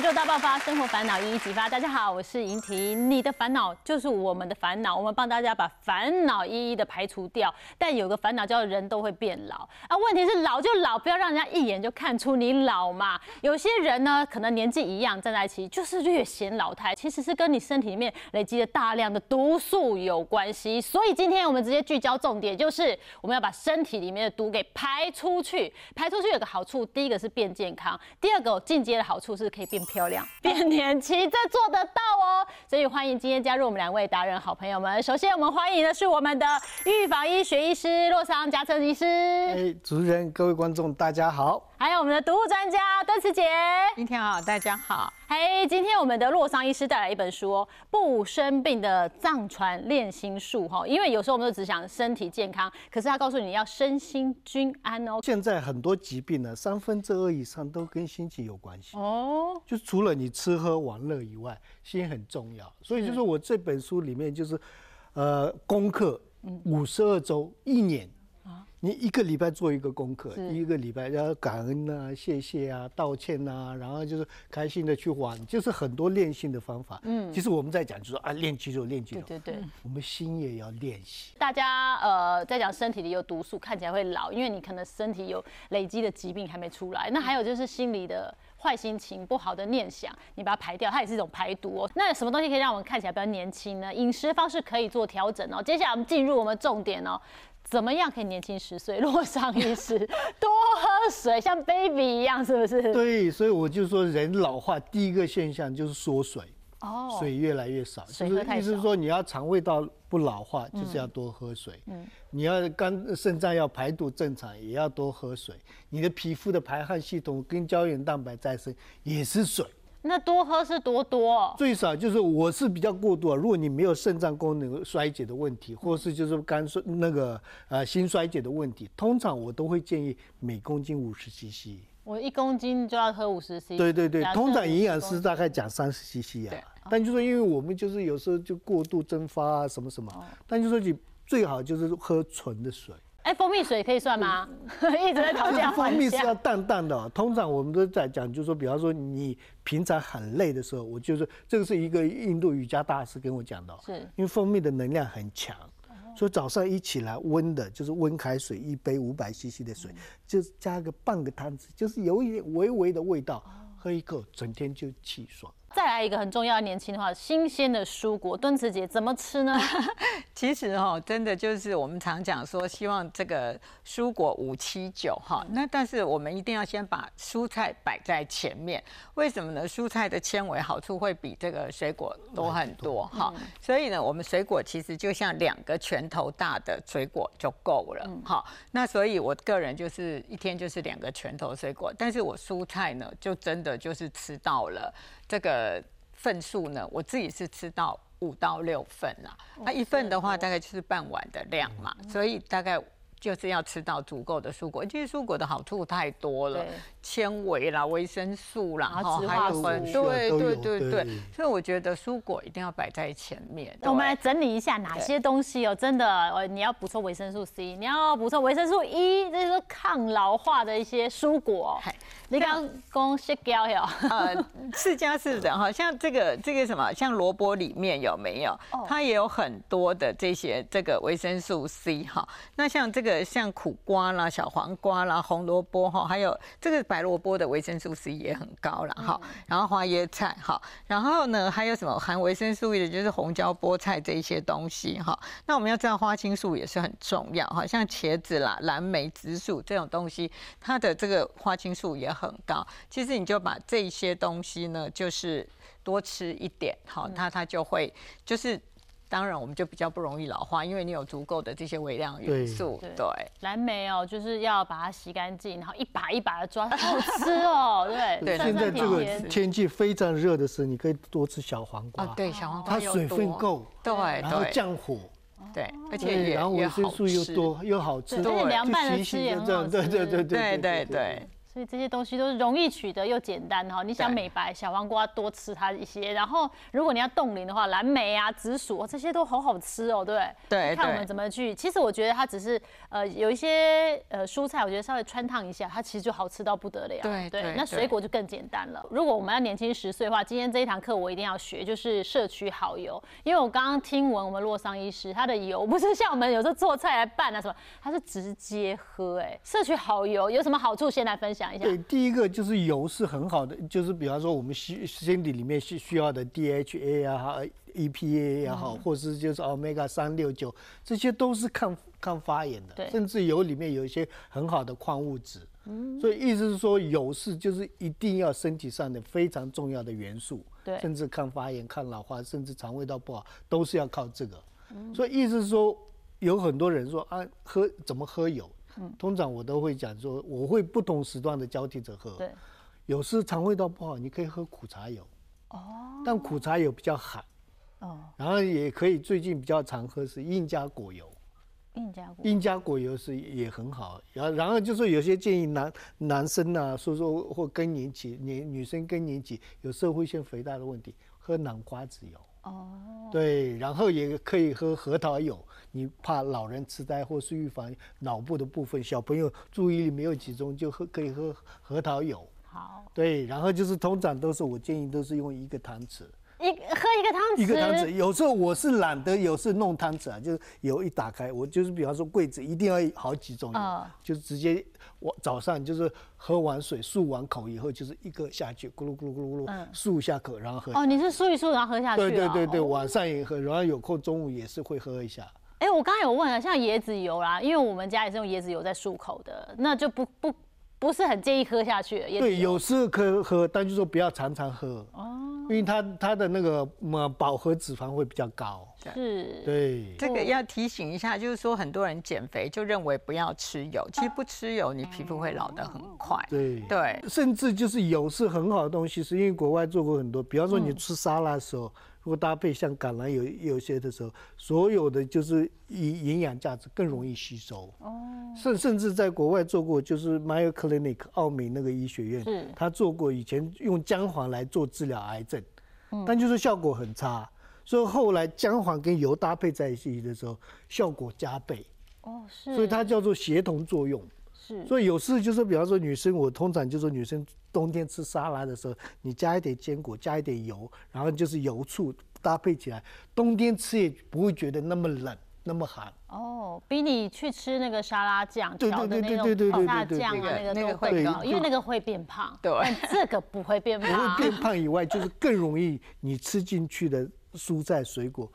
宇宙大爆发，生活烦恼一一激发。大家好，我是莹婷。你的烦恼就是我们的烦恼，我们帮大家把烦恼一一的排除掉。但有个烦恼叫人都会变老啊，问题是老就老，不要让人家一眼就看出你老嘛。有些人呢，可能年纪一样站在一起，就是略显老态，其实是跟你身体里面累积了大量的毒素有关系。所以今天我们直接聚焦重点，就是我们要把身体里面的毒给排出去。排出去有个好处，第一个是变健康，第二个进阶的好处是可以变漂亮、变年轻，这做得到哦。所以欢迎今天加入我们两位达人好朋友们。首先我们欢迎的是我们的预防医学医师洛桑嘉诚医师，哎，主持人、各位观众，大家好。还有我们的读物专家邓慈杰。今天好，大家好。嘿，今天我们的洛桑医师带来一本书哦，《不生病的藏传练心术》哈。因为有时候我们都只想身体健康，可是他告诉你要身心均安哦。现在很多疾病呢，三分之二以上都跟心情有关系哦。就除了你吃喝玩乐以外，心很重要。所以就是我这本书里面就是，呃，功课五十二周一年。你一个礼拜做一个功课，一个礼拜要感恩啊、谢谢啊、道歉啊，然后就是开心的去玩，就是很多练性的方法。嗯，其实我们在讲就是啊，练肌肉，练肌肉。对对对，我们心也要练习。大家呃在讲身体里有毒素，看起来会老，因为你可能身体有累积的疾病还没出来。那还有就是心里的坏心情、不好的念想，你把它排掉，它也是一种排毒哦。那什么东西可以让我们看起来比较年轻呢？饮食方式可以做调整哦。接下来我们进入我们重点哦。怎么样可以年轻十岁？落上一时，多喝水，像 baby 一样，是不是？对，所以我就说，人老化第一个现象就是缩水，哦，水越来越少，就是意思是说，你要肠胃道不老化，就是要多喝水。嗯，你要肝肾脏要排毒正常，也要多喝水。你的皮肤的排汗系统跟胶原蛋白再生也是水。那多喝是多多，最少就是我是比较过度啊。如果你没有肾脏功能衰竭的问题，或是就是肝衰那个呃心衰竭的问题，通常我都会建议每公斤五十 CC。我一公斤就要喝五十 CC。对对对，通常营养师大概讲三十 CC 啊。但就说因为我们就是有时候就过度蒸发啊什么什么，但就说你最好就是喝纯的水。哎，蜂蜜水可以算吗？一直在讨价蜂蜜是要淡淡的，通常我们都在讲，就是说，比方说你平常很累的时候，我就是这个是一个印度瑜伽大师跟我讲的，是因为蜂蜜的能量很强，所以早上一起来温的，就是温开水一杯五百 CC 的水，就加个半个汤匙，就是有一点微微的味道，喝一口，整天就气爽。再来一个很重要的年轻的话，新鲜的蔬果，敦慈姐怎么吃呢？其实哈，真的就是我们常讲说，希望这个蔬果五七九哈。那但是我们一定要先把蔬菜摆在前面，为什么呢？蔬菜的纤维好处会比这个水果多很多哈。所以呢，我们水果其实就像两个拳头大的水果就够了哈。那所以我个人就是一天就是两个拳头水果，但是我蔬菜呢，就真的就是吃到了。这个份数呢，我自己是吃到五到六份啦。那一份的话，大概就是半碗的量嘛，所以大概就是要吃到足够的蔬果。其实蔬果的好处太多了。纤维啦，维生素啦，然后还有很对对对对，所以我觉得蔬果一定要摆在前面。我们来整理一下哪些东西哦，真的呃，你要补充维生素 C，你要补充维生素 E，这是抗老化的一些蔬果。你刚讲释胶有？呃，是加是的哈，像这个这个什么，像萝卜里面有没有？它也有很多的这些这个维生素 C 哈。那像这个像苦瓜啦、小黄瓜啦、红萝卜哈，还有这个。白萝卜的维生素 C 也很高了哈，然后花椰菜哈，然后呢还有什么含维生素 E 的，就是红椒、菠菜这一些东西哈。那我们要知道花青素也是很重要哈，像茄子啦、蓝莓、紫薯这种东西，它的这个花青素也很高。其实你就把这些东西呢，就是多吃一点好，它它就会就是。当然，我们就比较不容易老化，因为你有足够的这些微量元素。对，蓝莓哦，就是要把它洗干净，然后一把一把的抓，好吃哦。对 对。现在这个天气非常热的时候，你可以多吃小黄瓜。对，小黄瓜它水分够，对，然后降火，对，而且也然后维生素又多又好吃，对，凉拌的吃也很好吃。对对对对对对。所以这些东西都是容易取得又简单哈。你想美白，小黄瓜多吃它一些。然后如果你要冻龄的话，蓝莓啊、紫薯这些都好好吃哦，对不对？对。看我们怎么去。其实我觉得它只是呃有一些呃蔬菜，我觉得稍微穿烫一下，它其实就好吃到不得了。对对。那水果就更简单了。如果我们要年轻十岁的话，今天这一堂课我一定要学，就是社区好油。因为我刚刚听闻我们洛桑医师他的油不是像我们有时候做菜来拌啊什么，他是直接喝。哎，社区好油有什么好处？先来分享。对，第一个就是油是很好的，就是比方说我们心身体里面需需要的 DHA 啊、EPA 也好，或是就是 Omega 三六九，这些都是抗抗发炎的。甚至油里面有一些很好的矿物质。嗯，所以意思是说，油是就是一定要身体上的非常重要的元素。对，甚至抗发炎、抗老化，甚至肠胃道不好，都是要靠这个。嗯所以意思是说，有很多人说啊，喝怎么喝油？通常我都会讲说，我会不同时段的交替着喝。对，有时肠胃道不好，你可以喝苦茶油。哦。但苦茶油比较寒。哦。然后也可以，最近比较常喝是印加果油。印加果。印加果油是也很好。然后，然后就是有些建议男男生啊，说说或更年期，女女生更年期有社会性肥大的问题，喝南瓜籽油。哦。对，然后也可以喝核桃油。你怕老人痴呆，或是预防脑部的部分，小朋友注意力没有集中，就喝可以喝核桃油。好。对，然后就是通常都是我建议都是用一个汤匙。一喝一个汤匙。一个汤匙，有时候我是懒得，有时弄汤匙啊，就是油一打开，我就是比方说柜子一定要好几种油，就是直接我早上就是喝完水漱完口以后，就是一个下去，咕噜咕噜咕噜咕噜漱一下口，然后喝。哦，你是漱一漱然后喝下去。对对对对，晚上也喝，然后有空中午也是会喝一下。哎，我刚刚有问了，像椰子油啦，因为我们家也是用椰子油在漱口的，那就不不不是很建议喝下去。对，有。时候可以喝，但就说不要常常喝。哦，因为它它的那个么饱和脂肪会比较高。是，对，这个要提醒一下，就是说很多人减肥就认为不要吃油，其实不吃油，你皮肤会老得很快。对。对，甚至就是油是很好的东西，是因为国外做过很多，比方说你吃沙拉的时候。如果搭配像橄榄油有些的时候，所有的就是营营养价值更容易吸收。哦。甚甚至在国外做过，就是 Mayo Clinic 奥美那个医学院，他做过以前用姜黄来做治疗癌症，但就是效果很差。所以后来姜黄跟油搭配在一起的时候，效果加倍。哦，是。所以它叫做协同作用。所以有事就是，比方说女生，我通常就说女生冬天吃沙拉的时候，你加一点坚果，加一点油，然后就是油醋搭配起来，冬天吃也不会觉得那么冷，那么寒。哦，比你去吃那个沙拉酱调的那种烤沙酱啊，那个都会高，因为那个会变胖。对，但这个不会变胖。不会变胖以外，就是更容易你吃进去的蔬菜水果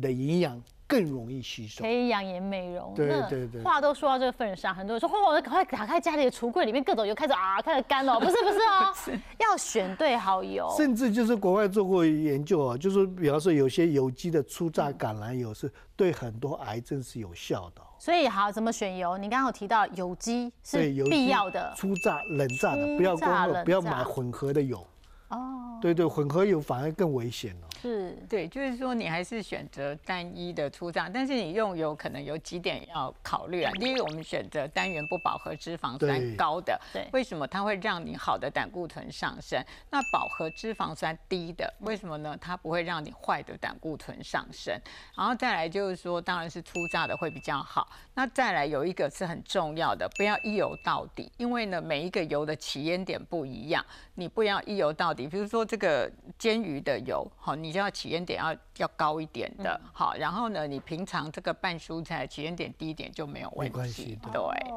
的营养。更容易吸收，可以养颜美容。对对对，话都说到这个份上，很多人说：“嚯，我赶快打开家里的橱柜，里面各种油开始啊，开始干了。”不是不是哦，要选对好油。甚至就是国外做过研究啊，就是比方说有些有机的初榨橄榄油是对很多癌症是有效的。所以好，怎么选油？你刚刚有提到有机是必要的，初榨冷榨的，不要光不要买混合的油。哦，对对，混合油反而更危险了。是，对，就是说你还是选择单一的出榨，但是你用油可能有几点要考虑啊。第一个，我们选择单元不饱和脂肪酸高的，对，为什么它会让你好的胆固醇上升？那饱和脂肪酸低的，为什么呢？它不会让你坏的胆固醇上升。然后再来就是说，当然是粗榨的会比较好。那再来有一个是很重要的，不要一油到底，因为呢每一个油的起烟点不一样，你不要一油到底。比如说这个煎鱼的油，好，你就要起烟点要要高一点的，好，然后呢，你平常这个拌蔬菜起烟点低一点就没有问题，对。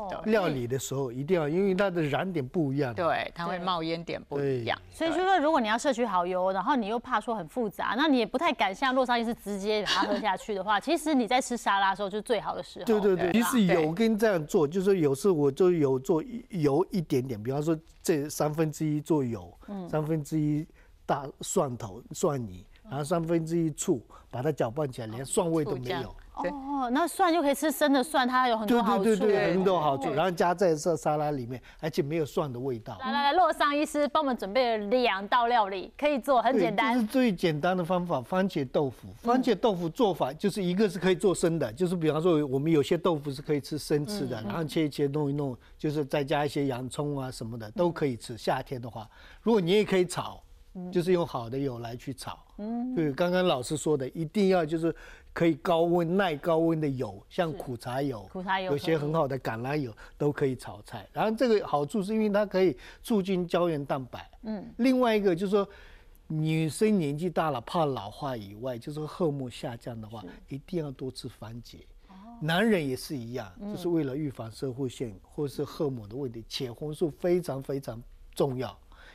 对。料理的时候一定要，因为它的燃点不一样，对，它会冒烟点不一样。所以就说，如果你要摄取好油，然后你又怕说很复杂，那你也不太敢像洛桑医师直接把它喝下去的话，其实你在吃沙拉的时候就是最好的时候。对对对，其实油跟这样做，就是有时我就有做油一点点，比方说这三分之一做油，嗯。三分之一。大蒜头、蒜泥，然后三分之一醋，把它搅拌起来，连蒜味都没有。哦，那蒜就可以吃生的蒜，它有很多好处。对对对对，很多好处，然后加在这沙拉里面，而且没有蒜的味道。来来来，洛桑医师帮我们准备了两道料理，可以做，很简单。这是最简单的方法，番茄豆腐。番茄豆腐做法就是一个是可以做生的，就是比方说我们有些豆腐是可以吃生吃的，然后切一切弄一弄，就是再加一些洋葱啊什么的都可以吃。夏天的话，如果你也可以炒，就是用好的油来去炒。嗯，对，刚刚老师说的，一定要就是。可以高温耐高温的油，像苦茶油，苦茶油有些很好的橄榄油都可以炒菜。然后这个好处是因为它可以促进胶原蛋白。嗯。另外一个就是说，女生年纪大了怕老化以外，就是荷尔蒙下降的话，一定要多吃番茄。哦。男人也是一样，就是为了预防射会性或是荷尔蒙的问题，茄红素非常非常重要。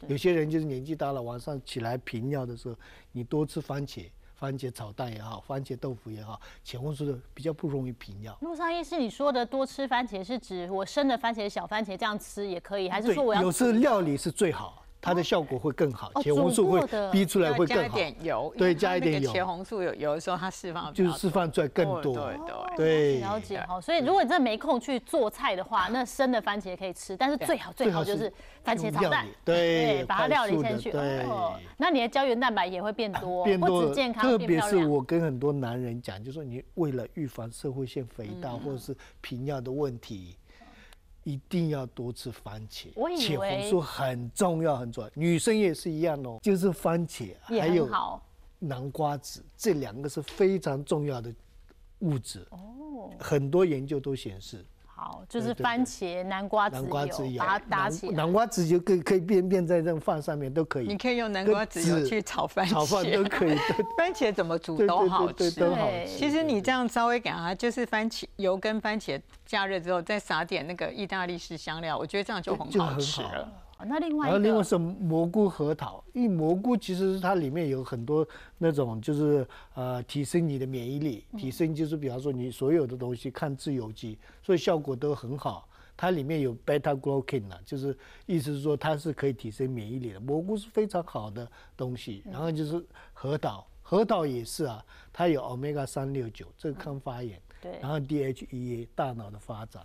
有些人就是年纪大了，晚上起来频尿的时候，你多吃番茄。番茄炒蛋也好，番茄豆腐也好，茄红素的比较不容易频尿。陆上医师，你说的多吃番茄是指我生的番茄、小番茄这样吃也可以，还是说我要？有时料理是最好。它的效果会更好，茄红素会逼出来会更好。加一点油，对，加一点油。茄红素有有的时候它释放就是释放出来更多。对对对。了解哈，所以如果你真的没空去做菜的话，那生的番茄可以吃，但是最好最好就是番茄炒蛋，对，把它料理进去。对。那你的胶原蛋白也会变多，变多，健康，特别是我跟很多男人讲，就说你为了预防社会性肥大或者是频尿的问题。一定要多吃番茄，茄红素很重要很重要，女生也是一样哦，就是番茄还有南瓜子这两个是非常重要的物质哦，很多研究都显示。好，就是番茄、南瓜籽油，把它打起来。南瓜籽油可以可以变变在这种饭上面都可以。你可以用南瓜籽油去炒番茄，炒饭都可以。番茄怎么煮都好吃，都好吃。其实你这样稍微给它，就是番茄油跟番茄加热之后，再撒点那个意大利式香料，我觉得这样就很好吃了。那另外，然后另外是蘑菇核桃，因为蘑菇其实它里面有很多那种就是呃提升你的免疫力，提升就是比方说你所有的东西抗自由基，所以效果都很好。它里面有 beta glucan 啊，就是意思是说它是可以提升免疫力的。蘑菇是非常好的东西，然后就是核桃，核桃也是啊，它有 omega 三六九，这个抗发炎，对，然后 DHEA 大脑的发展，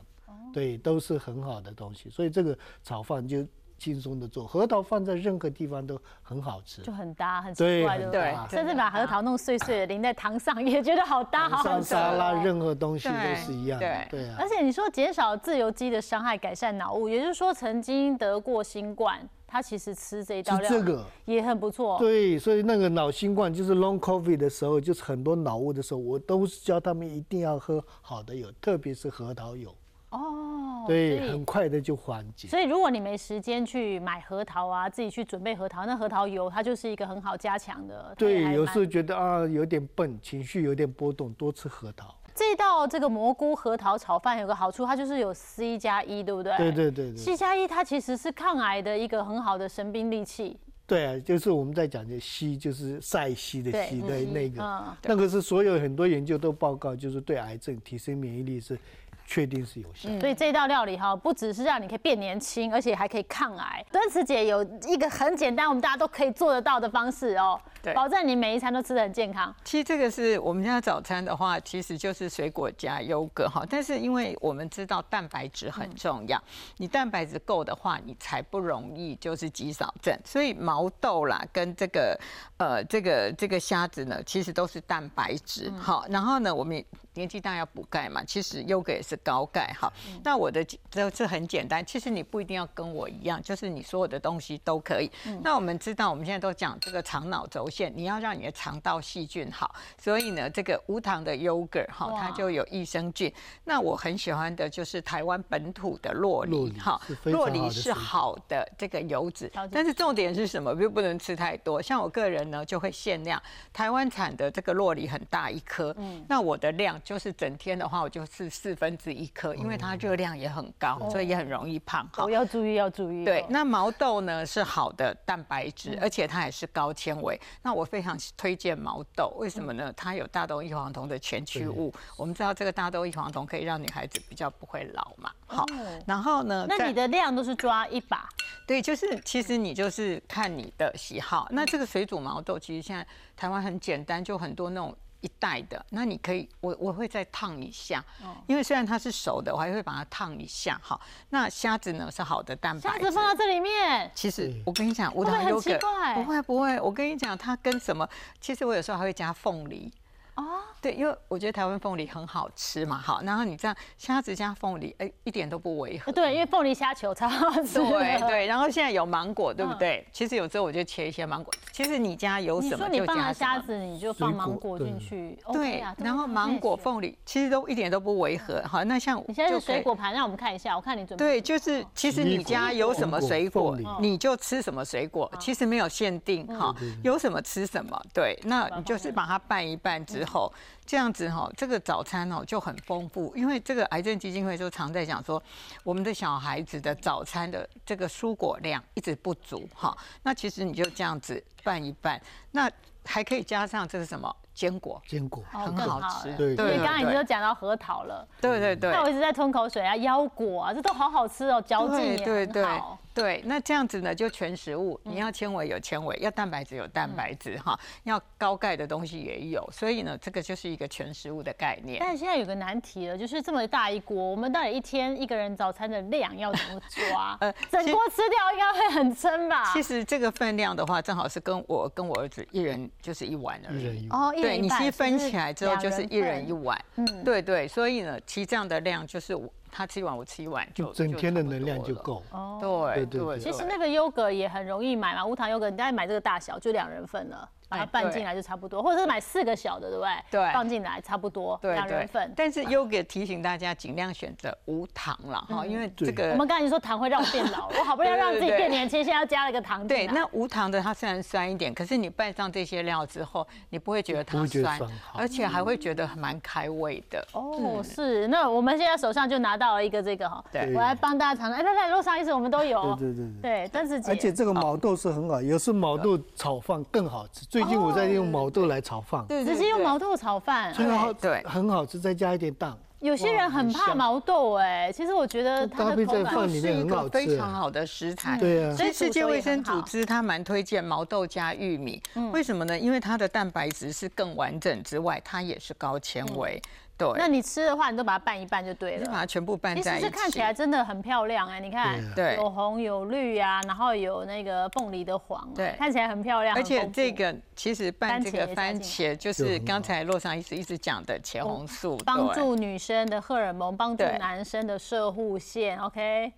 对，都是很好的东西，所以这个炒饭就。轻松的做核桃放在任何地方都很好吃，就很搭，很奇怪，对不对？甚至把核桃弄碎碎的淋在糖上，也觉得好搭，好好吃。沙拉任何东西都是一样，对对啊。而且你说减少自由基的伤害，改善脑雾，也就是说曾经得过新冠，他其实吃这一道料，这个也很不错。对，所以那个脑新冠就是 long covid 的时候，就是很多脑雾的时候，我都是教他们一定要喝好的油，特别是核桃油。哦，对，很快的就缓解。所以如果你没时间去买核桃啊，自己去准备核桃，那核桃油它就是一个很好加强的。对，有时候觉得啊有点笨，情绪有点波动，多吃核桃。这道这个蘑菇核桃炒饭有个好处，它就是有 C 加一，对不对？对对对对。C 加一它其实是抗癌的一个很好的神兵利器。对啊，就是我们在讲的硒，就是晒硒的硒的那个，那个是所有很多研究都报告，就是对癌症提升免疫力是。确定是有效，所以这道料理哈，不只是让你可以变年轻，而且还可以抗癌。敦慈姐有一个很简单，我们大家都可以做得到的方式哦，对，保证你每一餐都吃得很健康。其实这个是我们家早餐的话，其实就是水果加优格哈。但是因为我们知道蛋白质很重要，你蛋白质够的话，你才不容易就是肌少症。所以毛豆啦，跟这个呃这个这个虾子呢，其实都是蛋白质好。然后呢，我们年纪大要补钙嘛，其实优格也是。高钙哈，那我的这这很简单，其实你不一定要跟我一样，就是你所有的东西都可以。那我们知道，我们现在都讲这个肠脑轴线，你要让你的肠道细菌好，所以呢，这个无糖的 yogurt 哈，它就有益生菌。那我很喜欢的就是台湾本土的洛梨哈，洛梨是好的这个油脂，但是重点是什么？又不能吃太多。像我个人呢，就会限量台湾产的这个洛梨很大一颗，那我的量就是整天的话，我就是四分之一颗，因为它热量也很高，所以也很容易胖。好，要注意，要注意。对，那毛豆呢是好的蛋白质，而且它也是高纤维。那我非常推荐毛豆，为什么呢？它有大豆异黄酮的前驱物。我们知道这个大豆异黄酮可以让女孩子比较不会老嘛。好，然后呢？那你的量都是抓一把？对，就是其实你就是看你的喜好。那这个水煮毛豆其实现在台湾很简单，就很多那种。一袋的，那你可以，我我会再烫一下，因为虽然它是熟的，我还会把它烫一下。好，那虾子呢是好的蛋白，虾子放到这里面。其实我跟你讲，无糖优格不会不会，我跟你讲，它跟什么？其实我有时候还会加凤梨。哦，对，因为我觉得台湾凤梨很好吃嘛，好，然后你这样虾子加凤梨，哎，一点都不违和。对，因为凤梨虾球超好吃。对对，然后现在有芒果，对不对？其实有时候我就切一些芒果。其实你家有什么就加虾子，你就放芒果进去。对，然后芒果、凤梨其实都一点都不违和。好，那像你现在是水果盘，让我们看一下，我看你准备。对，就是其实你家有什么水果，你就吃什么水果，其实没有限定哈，有什么吃什么。对，那你就是把它拌一拌之后。这样子哈，这个早餐哦就很丰富，因为这个癌症基金会就常在讲说，我们的小孩子的早餐的这个蔬果量一直不足哈。那其实你就这样子拌一拌，那还可以加上这是什么坚果，坚果很好吃。对对，刚刚已经讲到核桃了。对对对。那我一直在吞口水啊，腰果啊，这都好好吃哦，嚼劲也很好。对，那这样子呢，就全食物，你要纤维有纤维，要蛋白质有蛋白质，哈，要高钙的东西也有，所以呢，这个就是一个全食物的概念。但是现在有个难题了，就是这么大一锅，我们到底一天一个人早餐的量要怎么抓？呃，整锅吃掉应该会很撑吧？其实这个分量的话，正好是跟我跟我儿子一人就是一碗而已。哦，对，你其实分起来之后就是一人一碗。嗯，对对，所以呢，其实这样的量就是我。他吃一碗，我吃一碗，就整天的能量就够。哦，对对对。其实那个优格也很容易买嘛，无糖优格，你大概买这个大小就两人份了。把它拌进来就差不多，或者是买四个小的，对不对？对，放进来差不多两人份。但是优格提醒大家，尽量选择无糖了哈，因为这个我们刚才说糖会让我变老，我好不容易让自己变年轻，现在加了个糖。对，那无糖的它虽然酸一点，可是你拌上这些料之后，你不会觉得它酸，而且还会觉得蛮开胃的。哦，是。那我们现在手上就拿到了一个这个哈，对，我来帮大家尝尝。哎，那在路上一直我们都有。对对对对。但是而且这个毛豆是很好，有时毛豆炒饭更好吃。最近我在用。毛豆来炒饭，对，直接用毛豆炒饭，很好，对，很好吃，再加一点蛋。有些人很怕毛豆，哎，其实我觉得搭配在饭里面很好吃，非常好的食材。对啊，所以世界卫生组织它蛮推荐毛豆加玉米，为什么呢？因为它的蛋白质是更完整之外，它也是高纤维。对，那你吃的话，你都把它拌一拌就对了，你把它全部拌在一起。其实看起来真的很漂亮哎，你看，对，有红有绿啊，然后有那个凤梨的黄，对，看起来很漂亮。而且这个其实拌这个番茄，就是刚才洛桑一直一直讲的茄红素，帮助女生的荷尔蒙，帮助男生的射护线。OK，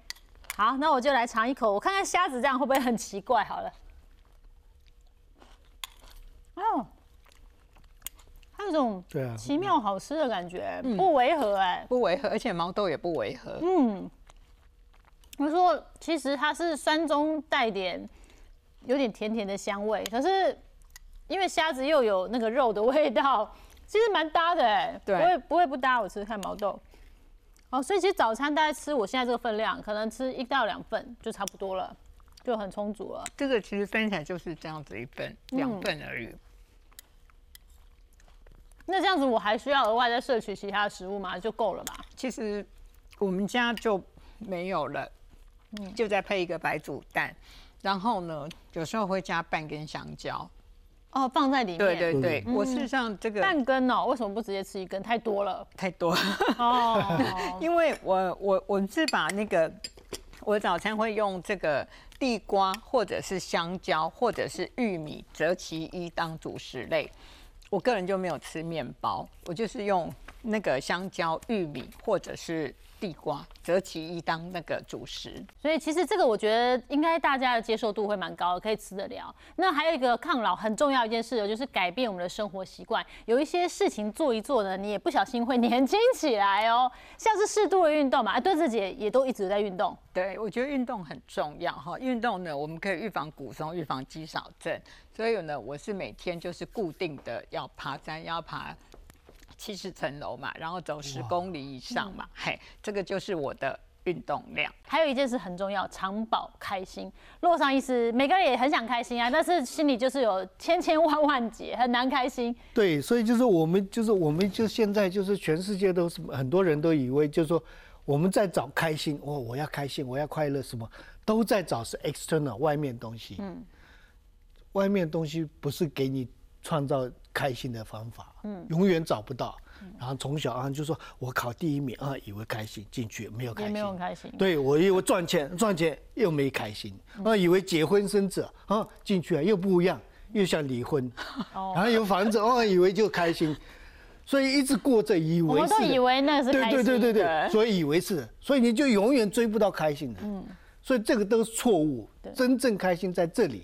好，那我就来尝一口，我看看虾子这样会不会很奇怪？好了，哦。它有种奇妙好吃的感觉，不违和哎，不违和，而且毛豆也不违和。嗯，我说其实它是酸中带点有点甜甜的香味，可是因为虾子又有那个肉的味道，其实蛮搭的哎，不会不会不搭。我吃看毛豆，哦，所以其实早餐大概吃我现在这个分量，可能吃一到两份就差不多了，就很充足了。这个其实分起来就是这样子一份两份而已。那这样子我还需要额外再摄取其他的食物吗？就够了吧？其实我们家就没有了，嗯，就再配一个白煮蛋，然后呢，有时候会加半根香蕉，哦，放在里面。对对对，我事实上这个半根哦，为什么不直接吃一根？太多了，太多了哦，因为我我我是把那个我早餐会用这个地瓜或者是香蕉或者是玉米择其一当主食类。我个人就没有吃面包，我就是用那个香蕉、玉米或者是地瓜择其一当那个主食。所以其实这个我觉得应该大家的接受度会蛮高的，可以吃得了。那还有一个抗老很重要一件事，就是改变我们的生活习惯。有一些事情做一做呢，你也不小心会年轻起来哦。像是适度的运动嘛，啊，对自己也都一直在运动。对，我觉得运动很重要哈。运动呢，我们可以预防骨松、预防肌少症。所以呢，我是每天就是固定的要爬山，要爬七十层楼嘛，然后走十公里以上嘛，嘿，这个就是我的。运动量，还有一件事很重要，长保开心。洛桑医师，每个人也很想开心啊，但是心里就是有千千万万结，很难开心。对，所以就是我们，就是我们，就现在就是全世界都是很多人都以为，就是说我们在找开心，哦，我要开心，我要快乐，什么都在找是 external 外面东西。嗯，外面东西不是给你创造开心的方法，嗯，永远找不到。然后从小啊就说，我考第一名啊，以为开心进去没有开心，没有开心。对我以为赚钱赚钱又没开心，啊以为结婚生子啊进去啊又不一样，又想离婚。然后有房子哦以为就开心，所以一直过着以为。我都以为那是开心。对对对对对，所以以为是，所以你就永远追不到开心的。嗯，所以这个都是错误。真正开心在这里。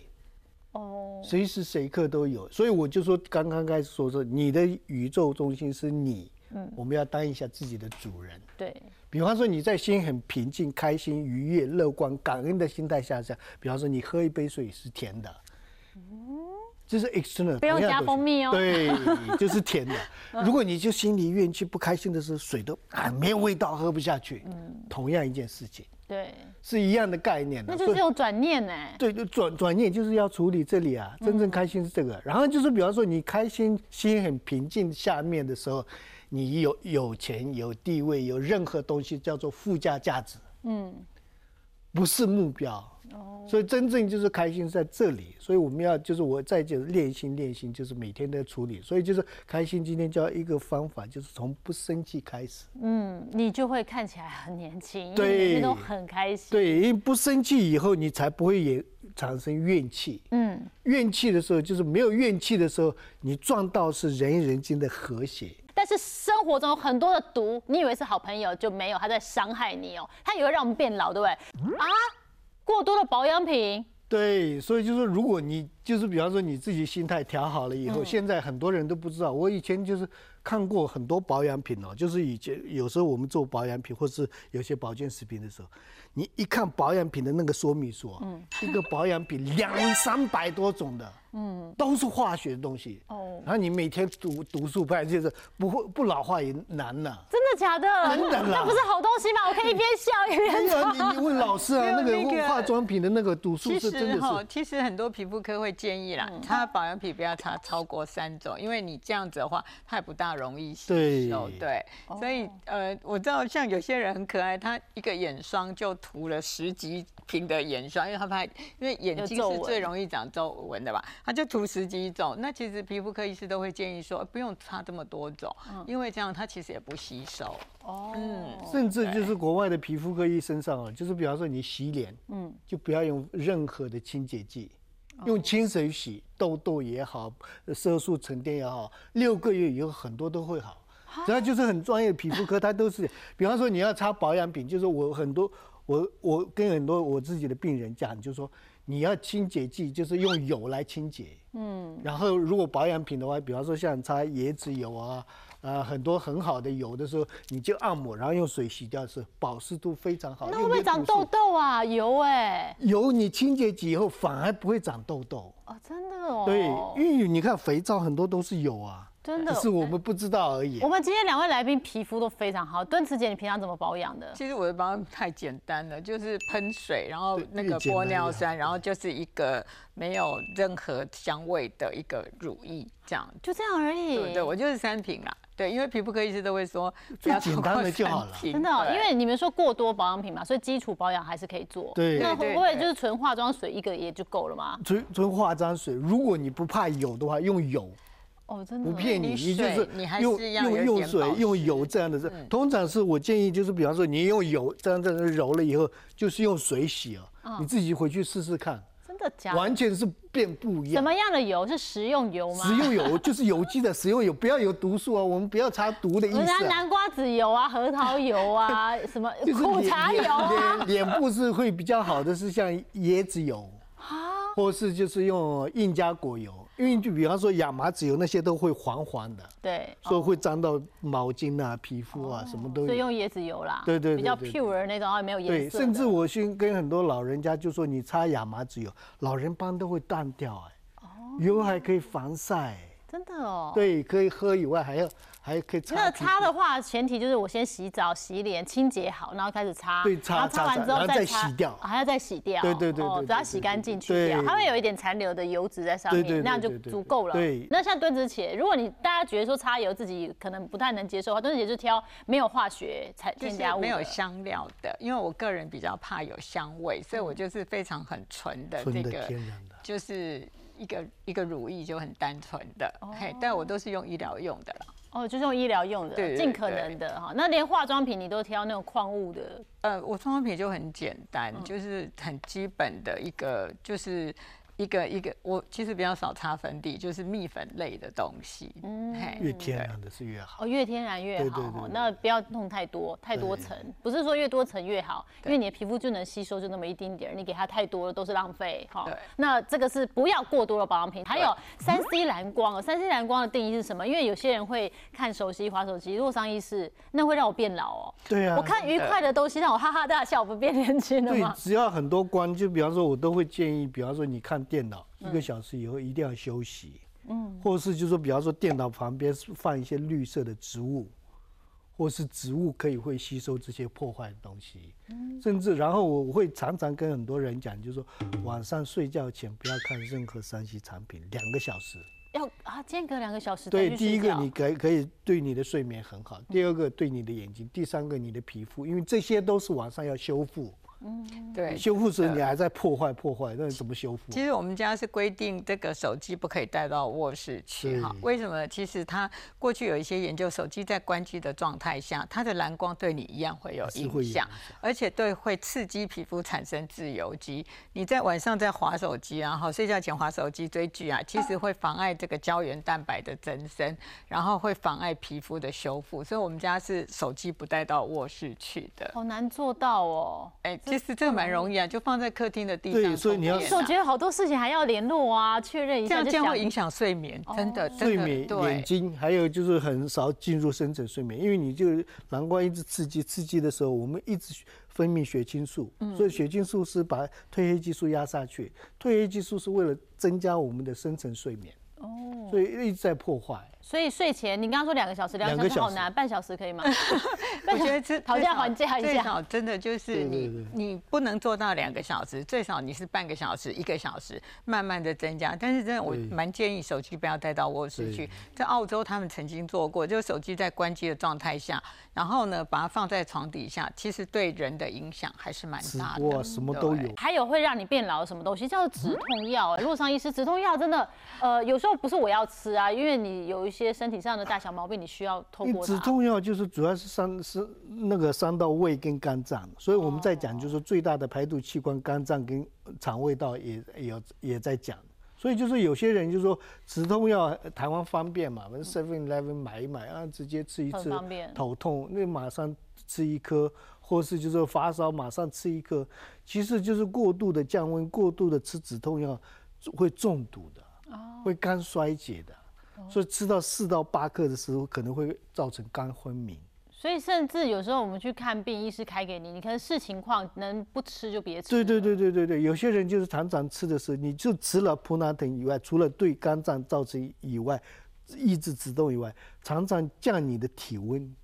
哦，随时随刻都有，所以我就说刚刚开始说说你的宇宙中心是你，嗯，我们要当一下自己的主人。对，比方说你在心很平静、开心、愉悦、乐观、感恩的心态下下，比方说你喝一杯水是甜的，嗯，这是 external，不用加蜂蜜哦，对，就是甜的。如果你就心里怨气不开心的时候，水都啊没有味道，喝不下去。嗯，同样一件事情。对，是一样的概念那就是有转念呢。对，就转转念就是要处理这里啊，真正开心是这个。然后就是，比方说你开心、心很平静下面的时候，你有有钱、有地位、有任何东西叫做附加价值，嗯，不是目标。所以真正就是开心在这里，所以我们要就是我再就是练心练心，就是每天在处理。所以就是开心，今天教一个方法，就是从不生气开始。嗯，你就会看起来很年轻，对，都很开心。对，因为不生气以后，你才不会也产生怨气。嗯，怨气的时候，就是没有怨气的时候，你撞到是人与人间的和谐。但是生活中有很多的毒，你以为是好朋友就没有，他在伤害你哦，他也会让我们变老，对不对？啊？过多的保养品，对，所以就是如果你就是比方说你自己心态调好了以后，现在很多人都不知道。我以前就是看过很多保养品哦，就是以前有时候我们做保养品或是有些保健食品的时候。你一看保养品的那个说明书，嗯，一个保养品两三百多种的，嗯，都是化学的东西，哦，然后你每天读读书不然就是不会不老化也难了。真的假的？真的那不是好东西吗？我可以一边笑一边说。你你问老师啊，那个化妆品的那个读书是真的是。其实很多皮肤科会建议啦，擦保养品不要擦超过三种，因为你这样子的话，它也不大容易吸收。对，所以呃，我知道像有些人很可爱，他一个眼霜就。涂了十几瓶的眼霜，因为他怕，因为眼睛是最容易长皱纹的吧，他就涂十几种。那其实皮肤科医师都会建议说，不用擦这么多种，因为这样它其实也不吸收。哦，嗯，甚至就是国外的皮肤科医生上啊，就是比方说你洗脸，嗯，就不要用任何的清洁剂，用清水洗，痘痘也好，色素沉淀也好，六个月以后很多都会好。只要就是很专业的皮肤科，它都是，比方说你要擦保养品，就是我很多。我我跟很多我自己的病人讲，就是说你要清洁剂，就是用油来清洁。嗯。然后如果保养品的话，比方说像擦椰子油啊，呃，很多很好的油的时候，你就按摩，然后用水洗掉，是保湿度非常好。那会不会长痘痘啊？油哎。油你清洁剂以后反而不会长痘痘。哦，真的哦。对，因为你看肥皂很多都是油啊。真的是我们不知道而已。我们今天两位来宾皮肤都非常好。敦慈姐，你平常怎么保养的？其实我的保养太简单了，就是喷水，然后那个玻尿酸，然后就是一个没有任何香味的一个乳液，这样就这样而已。对对，我就是三瓶啦。对，因为皮肤科医师都会说，最简单的就好了。真的，因为你们说过多保养品嘛，所以基础保养还是可以做。对，那会不会就是纯化妆水一个也就够了吗？纯纯化妆水，如果你不怕油的话，用油。哦，真的不骗你，你就是用用用水、用油这样的。是通常是我建议，就是比方说你用油这样这样揉了以后，就是用水洗哦。你自己回去试试看，真的假？完全是变不一样。什么样的油是食用油吗？食用油就是有机的食用油，不要有毒素啊。我们不要擦毒的意思。拿南瓜籽油啊，核桃油啊，什么苦茶油啊。脸部是会比较好的，是像椰子油啊，或是就是用印加果油。因为就比方说亚麻籽油那些都会黄黄的，对，所以会沾到毛巾啊、皮肤啊，什么都有。所以用椰子油啦，对对，比较 pure 那种，啊没有颜色。对，甚至我先跟很多老人家就说，你擦亚麻籽油，老人斑都会淡掉哎，油还可以防晒。真的哦。对，可以喝以外，还要还可以擦。那擦的话，前提就是我先洗澡、洗脸、清洁好，然后开始擦。对，擦擦完之后再洗掉，还要再洗掉。对对对，只要洗干净去掉，它会有一点残留的油脂在上面，那样就足够了。对。那像蹲子茄，如果你大家觉得说擦油自己可能不太能接受的话，蹲子茄就挑没有化学才添加物、没有香料的，因为我个人比较怕有香味，所以我就是非常很纯的这个，就是一个一个乳液就很单纯的，嘿，但我都是用医疗用的啦。哦，就是用医疗用的，尽可能的哈。那连化妆品你都挑那种矿物的？呃，我化妆品就很简单，就是很基本的一个，就是。一个一个，我其实比较少擦粉底，就是蜜粉类的东西。嗯，越天然的是越好。哦，越天然越好。那不要弄太多，太多层，不是说越多层越好，因为你的皮肤就能吸收就那么一丁点儿，你给它太多了都是浪费。哈，那这个是不要过多的保养品。还有三 C 蓝光哦，三 C 蓝光的定义是什么？因为有些人会看手机、滑手机，如果上意识，那会让我变老哦。对啊。我看愉快的东西让我哈哈大笑，不变年轻了吗？对，只要很多光，就比方说，我都会建议，比方说你看。电脑一个小时以后一定要休息，嗯，或是就说，比方说电脑旁边放一些绿色的植物，或是植物可以会吸收这些破坏的东西，嗯，甚至然后我会常常跟很多人讲，就是说晚上睡觉前不要看任何三 C 产品，两个小时。要啊间隔两个小时。对，第一个你可可以对你的睡眠很好，第二个对你的眼睛，第三个你的皮肤，因为这些都是晚上要修复。嗯，对，修复时你还在破坏破坏，那怎么修复？其实我们家是规定这个手机不可以带到卧室去哈。为什么？其实它过去有一些研究，手机在关机的状态下，它的蓝光对你一样会有影响，而且对会刺激皮肤产生自由基。你在晚上在划手机，然后睡觉前划手机追剧啊，其实会妨碍这个胶原蛋白的增生，然后会妨碍皮肤的修复。所以我们家是手机不带到卧室去的。好难做到哦，哎。其实这个蛮容易啊，就放在客厅的地上。对，所以你要。我觉得好多事情还要联络啊，确认一下。这样会影响睡眠，真的。睡眠、眼睛，还有就是很少进入深层睡眠，因为你就蓝光一直刺激，刺激的时候，我们一直分泌血清素，所以血清素是把褪黑激素压下去，褪黑激素是为了增加我们的深层睡眠。哦。所以一直在破坏。所以睡前，你刚刚说两个小时，两个小时好难，半小时可以吗？我觉得这讨价还价一下，最少真的就是你你不能做到两个小时，最少你是半个小时、一个小时，慢慢的增加。但是真的，我蛮建议手机不要带到卧室去。在澳洲，他们曾经做过，就是手机在关机的状态下，然后呢把它放在床底下，其实对人的影响还是蛮大的。哇，什么都有。还有会让你变老什么东西？叫做止痛药。路上医师，止痛药真的，呃，有时候不是我要吃啊，因为你有一些身体上的大小毛病，你需要透过止痛药，就是主要是伤是那个伤到胃跟肝脏，所以我们在讲就是最大的排毒器官肝脏跟肠胃道也有也在讲，所以就是有些人就说止痛药台湾方便嘛，我们 Seven Eleven 买一买啊，直接吃一次，头痛那马上吃一颗，或是就是发烧马上吃一颗，其实就是过度的降温，过度的吃止痛药会中毒的，会肝衰竭的。所以吃到四到八克的时候，可能会造成肝昏迷。所以甚至有时候我们去看病，医师开给你，你可能视情况能不吃就别吃。对对对对对对，有些人就是常常吃的时候，你就吃了普拿疼以外，除了对肝脏造成以外，抑制止痛以外，常常降你的体温，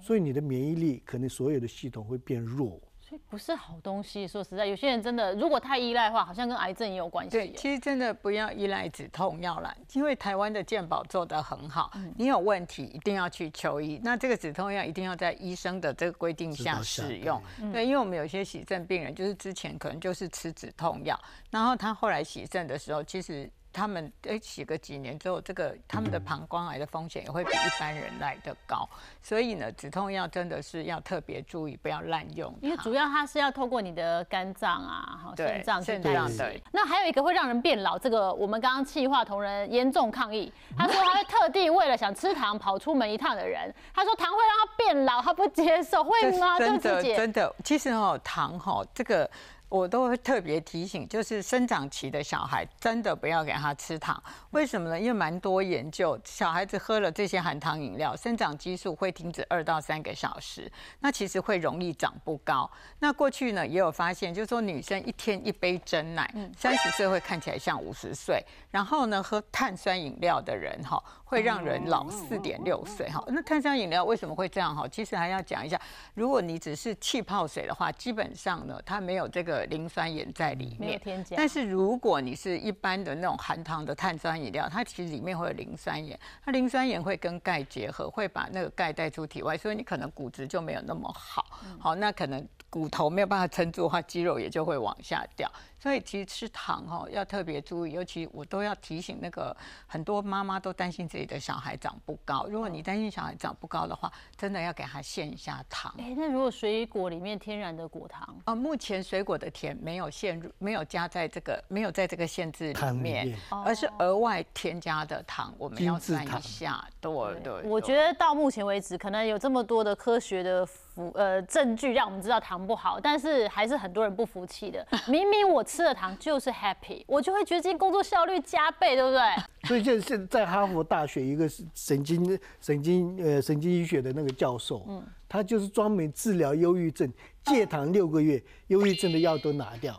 所以你的免疫力可能所有的系统会变弱。不是好东西。说实在，有些人真的如果太依赖的话，好像跟癌症也有关系。对，其实真的不要依赖止痛药了，因为台湾的健保做得很好。你有问题一定要去求医，那这个止痛药一定要在医生的这个规定下使用。对，因为我们有些洗肾病人，就是之前可能就是吃止痛药，然后他后来洗肾的时候，其实。他们哎洗个几年之后，这个他们的膀胱癌的风险也会比一般人来的高，所以呢，止痛药真的是要特别注意，不要滥用。因为主要它是要透过你的肝脏啊、哈肾脏去代谢。那还有一个会让人变老，这个我们刚刚气化同仁严重抗议，他说他会特地为了想吃糖跑出门一趟的人，他说糖会让他变老，他不接受，会吗？真的真的，其实哦糖哈这个。我都会特别提醒，就是生长期的小孩真的不要给他吃糖。为什么呢？因为蛮多研究，小孩子喝了这些含糖饮料，生长激素会停止二到三个小时，那其实会容易长不高。那过去呢也有发现，就是说女生一天一杯真奶，三十岁会看起来像五十岁。然后呢，喝碳酸饮料的人哈，会让人老四点六岁哈。那碳酸饮料为什么会这样哈？其实还要讲一下，如果你只是气泡水的话，基本上呢它没有这个。磷酸盐在里面。但是如果你是一般的那种含糖的碳酸饮料，它其实里面会有磷酸盐，它磷酸盐会跟钙结合，会把那个钙带出体外，所以你可能骨质就没有那么好。好，那可能骨头没有办法撑住的话，肌肉也就会往下掉。所以其实吃糖哈要特别注意，尤其我都要提醒那个很多妈妈都担心自己的小孩长不高。如果你担心小孩长不高的话，真的要给他限一下糖。哎，那如果水果里面天然的果糖？哦，目前水果的甜没有限入，没有加在这个没有在这个限制里面，而是额外添加的糖，我们要算一下。对对。我觉得到目前为止，可能有这么多的科学的。服呃证据让我们知道糖不好，但是还是很多人不服气的。明明我吃了糖就是 happy，我就会觉得今天工作效率加倍，对不对？所以就是在哈佛大学一个神经神经呃神经医学的那个教授，嗯，他就是专门治疗忧郁症，戒糖六个月，忧郁症的药都拿掉。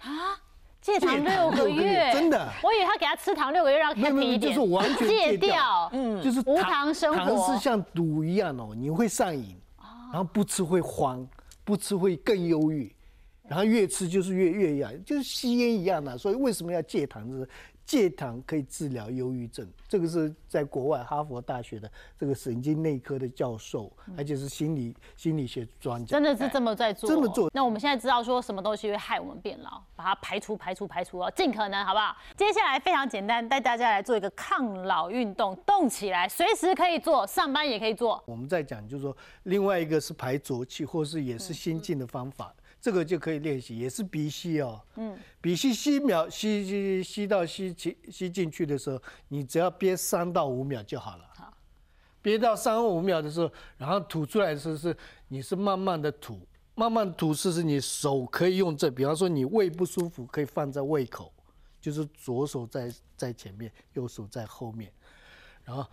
啊，戒糖六个月，真的？我以为他给他吃糖六个月让 happy 一点，就是完全 戒掉，嗯，就是无糖生活。糖是像毒一样哦，你会上瘾。然后不吃会慌，不吃会更忧郁，然后越吃就是越越痒，就是吸烟一样的。所以为什么要戒糖？是戒糖可以治疗忧郁症，这个是在国外哈佛大学的这个神经内科的教授，而且是心理心理学专家，真的是这么在做，这么做。那我们现在知道说什么东西会害我们变老，把它排除排除排除哦，尽可能好不好？接下来非常简单，带大家来做一个抗老运动，动起来，随时可以做，上班也可以做。我们在讲就是说，另外一个是排浊气，或是也是先进的方法。这个就可以练习，也是鼻吸哦。嗯，鼻吸吸秒吸吸吸到吸进吸进去的时候，你只要憋三到五秒就好了。好，憋到三五秒的时候，然后吐出来的时候是你是慢慢的吐，慢慢吐是是你手可以用这，比方说你胃不舒服可以放在胃口，就是左手在在前面，右手在后面，然后。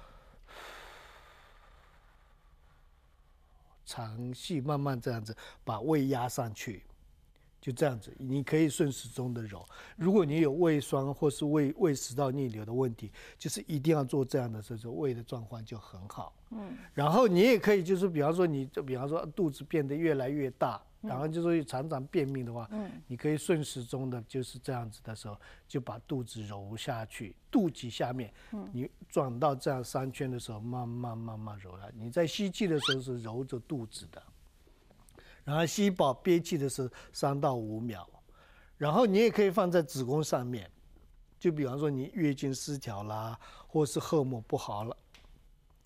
长细慢慢这样子把胃压上去，就这样子，你可以顺时钟的揉。如果你有胃酸或是胃胃食道逆流的问题，就是一定要做这样的时候，胃的状况就很好。嗯，然后你也可以就是，比方说你就比方说肚子变得越来越大。然后就是常常便秘的话，嗯，你可以顺时钟的，就是这样子的时候，就把肚子揉下去，肚脐下面，嗯，你转到这样三圈的时候，慢慢慢慢揉来。你在吸气的时候是揉着肚子的，然后吸饱憋气的时候三到五秒，然后你也可以放在子宫上面，就比方说你月经失调啦，或是荷尔蒙不好了。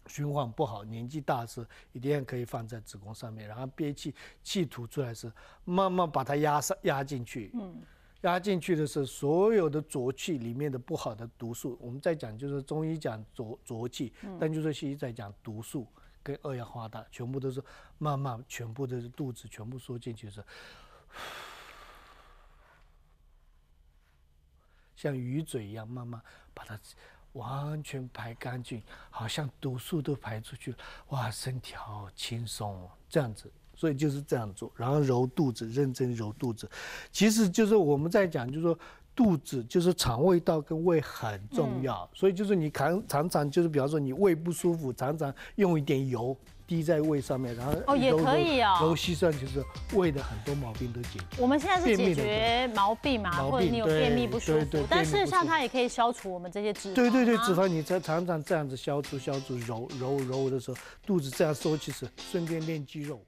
循环不好，年纪大时一定可以放在子宫上面，然后憋气，气吐出来时，慢慢把它压上压进去。嗯，压进去的时候，所有的浊气里面的不好的毒素，我们在讲就是中医讲浊浊气，但就是西医在讲毒素跟二氧化碳，全部都是慢慢全部都是肚子全部缩进去是，像鱼嘴一样慢慢把它。完全排干净，好像毒素都排出去了，哇，身体好轻松哦，这样子，所以就是这样做，然后揉肚子，认真揉肚子，其实就是我们在讲，就是说肚子就是肠胃道跟胃很重要，所以就是你常常常就是比方说你胃不舒服，常常用一点油。滴在胃上面，然后哦也可以哦，揉膝酸就是胃的很多毛病都解决。我们现在是解决毛病嘛，或者你有便秘不舒服，但事实上它也可以消除我们这些脂肪。对对对，脂肪你在常常这样子消除消除揉揉揉的时候，肚子这样收，其实顺便练肌肉。